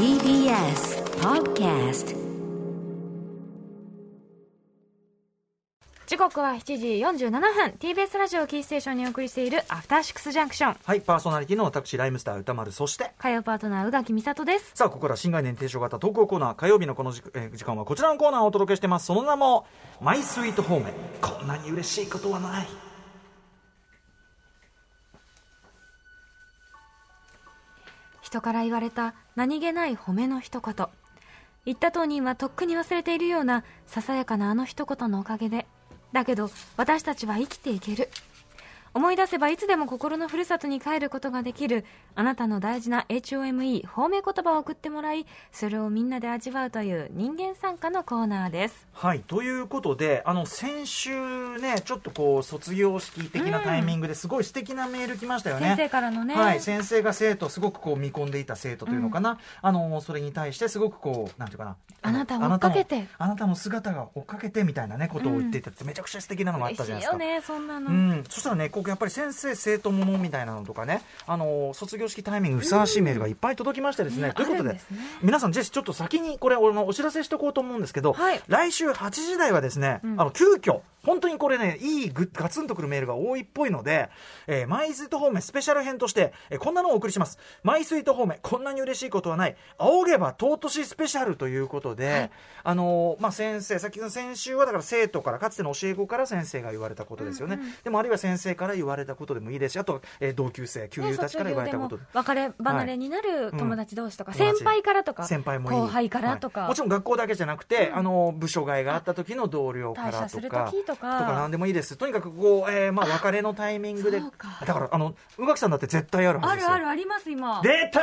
TBS Podcast 時刻は7時47分 TBS ラジオキーステーションにお送りしているアフターシックスジャンクションはい、パーソナリティの私、ライムスター歌丸、そして、火曜パートナー宇垣美里ですさあ、ここから新概念提唱型投稿コーナー、火曜日のこの時,、えー時間はこちらのコーナーをお届けしてます。その名も、マイスイートホーム。こんなに嬉しいことはない。人から言われた何気ない褒めの一言。言った当人はとっくに忘れているようなささやかなあの一言のおかげで。だけど私たちは生きていける。思い出せばいつでも心のふるさとに帰ることができるあなたの大事な HOME 褒め言葉を送ってもらいそれをみんなで味わうという人間参加のコーナーですはい、ということで、あの、先週ね、ちょっとこう、卒業式的なタイミングですごい素敵なメール来ましたよね。先生からのねはい、先生が生徒、すごくこう見込んでいた生徒というのかな。あの、それに対してすごくこう、なんていうかな。あなたを追っかけてあなたの姿が追っかけてみたいなね、ことを言っていたって、めちゃくちゃ素敵なのがあっ嬉たじゃないですか。しいよねそんなの、うん、そしたらね、やっぱり先生、生徒ものみたいなのとかね、あの卒業式タイミングふさわしいメールがいっぱい届きましてですね、ねということでね。皆さん、ぜひちょっと先にこれ、俺のお知らせしておこうと思うんですけど、はい。来週8時台はですね、うん。あの急遽本当にこれね、いいガツンとくるメールが多いっぽいので、えーマイスイート方面スペシャル編として、えーこんなのをお送りします。マイスイート方面、こんなに嬉しいことはない、仰げば尊しスペシャルということで、あのーまあ、先生、さっきの先週はだから生徒から、かつての教え子から先生が言われたことですよね。でもあるいは先生から言われたことでもいいですし、あと、えー同級生、旧友たちから言われたことで。別れ離れになる友達同士とか、うん。先輩からとか先輩もいい。後輩からとか、はい。もちろん学校だけじゃなくて、あの部署外があった時の同僚からとか時とか。何でもいいです。とにかくこう、えーまあ、別れのタイミングでだからあの宇垣さんだって絶対あるはずあですよ。るあるあります今。出た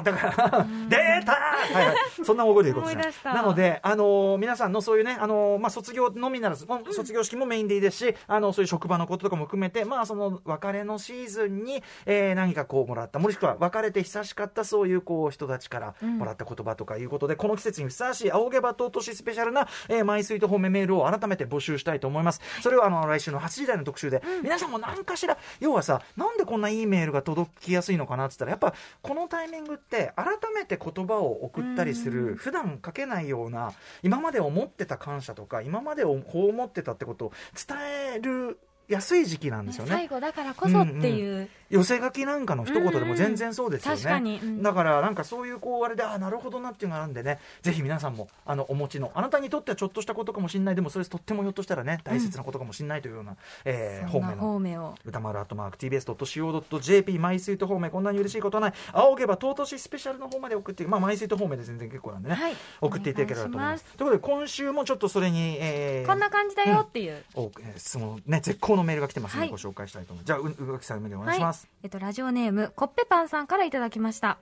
ー!だから、出たー!はいはい。そんな大声で言うことですね思い出した。なので、あのー皆さんのそういうね、あのーまあ、卒業のみならず、卒業式もメインでいいですし、あの、そういう職場のこととかも含めて、まあ、その、別れのシーズンに、えー何かこう、もらった、もしくは、別れて久しかった、そういう、こう、人たちからもらった言葉とかいうことで、この季節にふさわしい、仰げば尊しスペシャルな、えーマイスイート褒めメールを改めて募集したいと思います。それを、あの、来週の8時台の特集で、皆さんも何かしら、要はさ、なんでこんないいメールが届きやすいのかなって言ったら、やっぱ、このタイミングって、改めて言葉を送ったりする、普段書けないような、今まで思ってた感謝とか、今までをこう思ってたってことを伝えるやすい時期なんですよね。最後だからこそっていう、寄せ書きなんかの一言でも全然そうですよね。確かにうん。だからなんかそういうこうあれでああなるほどなっていうのがあるんでねぜひ皆さんもあのお持ちの。あなたにとってはちょっとしたことかもしれない。でもそれとってもひょっとしたらね大切なことかもしれないというような、えーそんな方面の。方面を。歌丸アットマーク TBS.CO.JP マイスイート方面こんなに嬉しいことはない。仰げば尊しスペシャルの方まで送ってまあマイスイート方面で全然結構なんでね、はい。送っていただければと思います。ということで今週もちょっとそれに、えーこんな感じだよっていう、おえーそのね絶好のメールが来てますので、はい。ご紹介したいと思います。じゃあううがきさんお願いします、えっと、ラジオネームコッペパンさんからいただきました。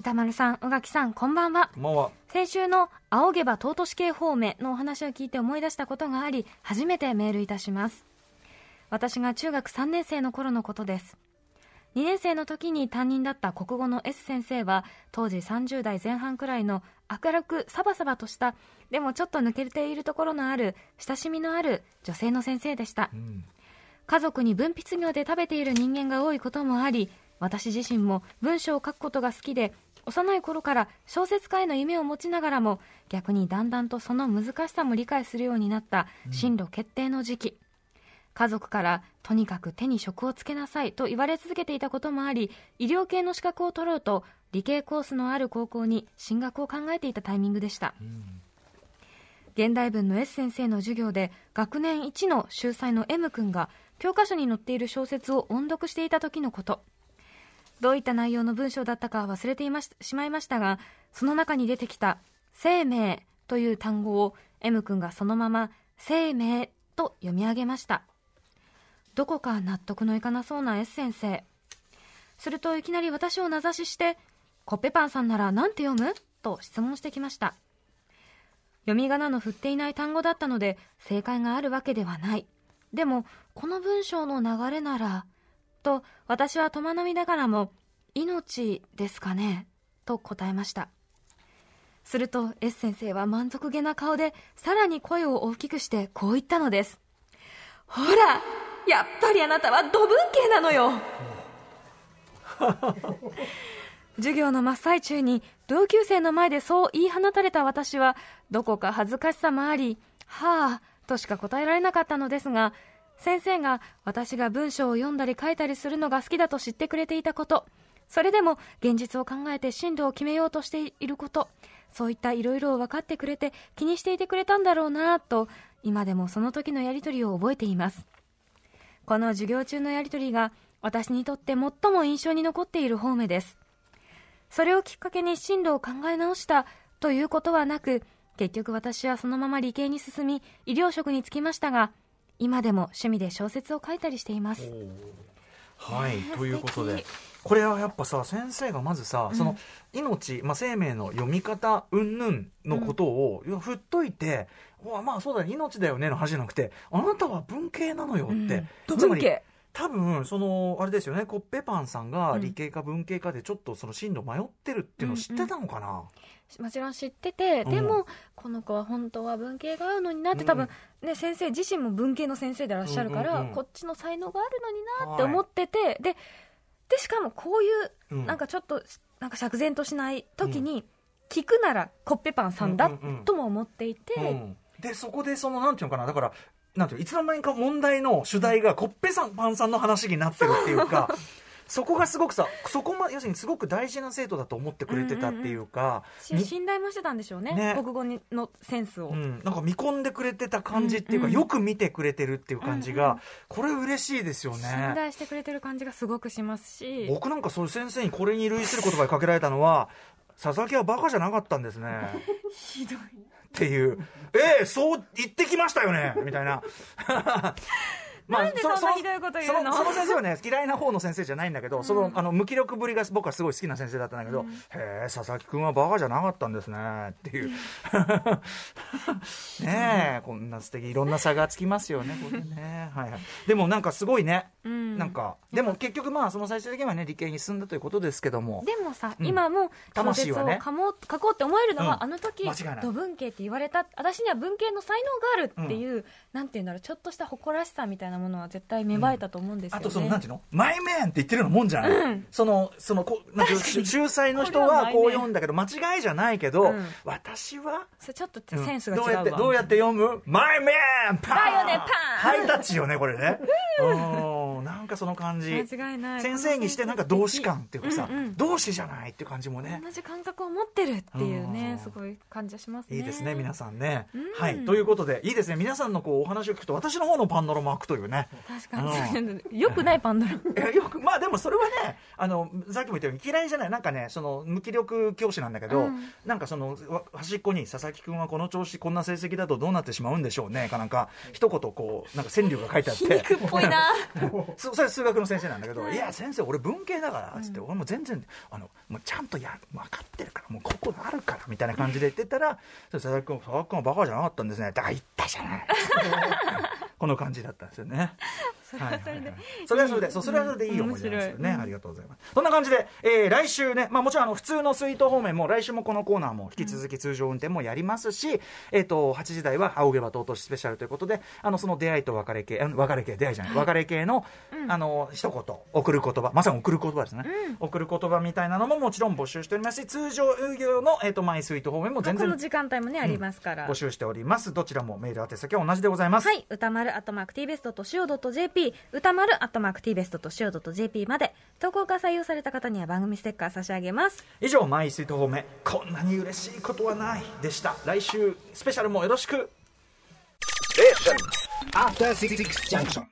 歌丸さん宇垣さんこんばんは。も先週の「仰げば尊し系方面」のお話を聞いて思い出したことがあり初めてメールいたします。私が中学3年生の頃のことです2年生の時に担任だった国語の S 先生は当時30代前半くらいの明るくサバサバとしたでもちょっと抜けているところのある親しみのある女性の先生でした。う、うん。家族に分泌業で食べている人間が多いこともあり私自身も文章を書くことが好きで幼い頃から小説家への夢を持ちながらも逆にだんだんとその難しさも理解するようになった進路決定の時期、家族からとにかく手に職をつけなさいと言われ続けていたこともあり医療系の資格を取ろうと理系コースのある高校に進学を考えていたタイミングでした、現代文の S 先生の授業で学年一の秀才の M 君が教科書に載っている小説を音読していた時のこと。どういった内容の文章だったか忘れていまししまいましたがその中に出てきた「生命」という単語を M 君がそのまま「生命」と読み上げました。どこか納得のいかなそうな S 先生するといきなり私を名指しして「コッペパンさんなら何て読む?」と質問してきました。読み仮名の振っていない単語だったので正解があるわけではない。でもこの文章の流れならと私は戸惑いながらも命ですかね？と答えました。すると S 先生は満足げな顔でさらに声を大きくしてこう言ったのです。ほらやっぱりあなたは土文系なのよ。授業の真っ最中に同級生の前でそう言い放たれた私はどこか恥ずかしさもありはあとしか答えられなかったのですが先生が私が文章を読んだり書いたりするのが好きだと知ってくれていたことそれでも現実を考えて進路を決めようとしていることそういったいろいろを分かってくれて気にしていてくれたんだろうなと今でもその時のやり取りを覚えています。この授業中のやり取りが私にとって最も印象に残っている方面です。それをきっかけに進路を考え直したということはなく結局私はそのまま理系に進み医療職に就きましたが今でも趣味で小説を書いたりしています。はい、ということでこれはやっぱさ先生がまずさ、その命、まあ、生命の読み方云々のことを、いや振っといてうわまあそうだね命だよねの話じゃなくてあなたは文系なのよって、うん。つまり文系。多分そのあれですよねコッペパンさんがうん。理系か文系かでちょっとその進路迷ってるっていうのを知ってたのかな、もちろん知ってて、うん。でもこの子は本当は文系が合うのになって多分、ね、先生自身も文系の先生でいらっしゃるから、うんうんうんこっちの才能があるのになって思ってて、ででしかもこういううん。なんかちょっとなんか釈然としない時に、聞くならコッペパンさんだうんうんうん。とも思っていて、うん。でそこでそのなんていうのかなだからなんていうのいつの間にか問題の主題がコッペさんパンさんの話になってるっていうかそこがすごくさそこま要するにすごく大事な生徒だと思ってくれてたっていうか、しみ信頼もしてたんでしょうねね。国語にのセンスを、うん、なんか見込んでくれてた感じっていうか、うんうんよく見てくれてるっていう感じが、うんうんこれ嬉しいですよ信ね。頼してくれてる感じがすごくしますし。僕なんかそういう先生にこれに類する言葉でかけられたのは佐々木はバカじゃなかったんですね。ひどい。っていう、ええそう言ってきましたよね。みたいな。まなんでそんなひどいこと言うの？そその先生はね嫌いな方の先生じゃないんだけど、そのあの無気力ぶりが僕はすごい好きな先生だったんだけど、へえ佐々木君はバカじゃなかったんですねっていう。ねえこんな素敵いろんな差がつきますよねこれね、はいはい、でもなんかすごいね、うんなんかでも結局まあその最終的にはね理系に進んだということですけども。でもさ、うん。今も小説を魂はね。書もう書こうって思えるのは、うんあの時土文系って言われた私には文系の才能があるっていう、なんていうんだろうちょっとした誇らしさみたいなものは絶対芽生えたと思うんですよね、あとそのなんていうの？マイメンって言ってるようなもんじゃない、うん。そのそのこなんていうの？し秀才の人はこう読んだけど間違いじゃないけど、うん。私はちょっとセンスが違うわ、どうやってどうやって読む？マイメンパン！だよねパン！ハイタッチよねこれねかその感じ。間違いない。先生にしてなんか同志感っていうかさ、うんうん。同志じゃないっていう感じもね。同じ感覚を持ってるっていううんねすごい感じがしますね。いいですね皆さんね、うん。はい。ということでいいですね。皆さんのこうお話を聞くと私の方のパンドラも開くというね。確かに、よくないパンドラ。よくまあでもそれはねあのさっきも言ったように嫌いじゃない。なんかねその無気力教師なんだけど、うん。なんかそのわ端っこに佐々木君はこの調子こんな成績だとどうなってしまうんでしょうねかなんか一言こうなんか川柳が書いてあって。皮肉っぽいな。そそれ数学の先生なんだけど「い。や先生俺文系だから」っつって、俺も全然あのもうちゃんとや分かってるからもうここあるからみたいな感じで言ってたら「佐々木君佐々木君はバカじゃなかったんですね」だ言ったじゃない。この感じだったんですよね。それはそれで、それはそれで、そうそれはそれでいい思い出なんですよね。面白いありがとうございます。そんな感じで、えー来週ね、まあもちろんあの普通のスイート方面も来週もこのコーナーも引き続き通常運転もやりますし、えっ、と、8時台は青毛羽尊しスペシャルということで、あの、その出会いと別れ系、別れ系、出会いじゃない、別れ系の、あの、一言、送る言葉、まさに送る言葉ですね。送る言葉みたいなのももちろん募集しておりますし、通常営業の、えっ、と、マイスイート方面も全然この時間帯もね、ありますから募集しております。どちらもメール宛先は同じでございます。はい、歌丸アットマーク T 歌丸アットマーク T ベストとしお .jp まで、投稿が採用された方には番組ステッカー差し上げます。以上マイスイート方面こんなに嬉しいことはないでした来週スペシャルもよろしく After Six Junction.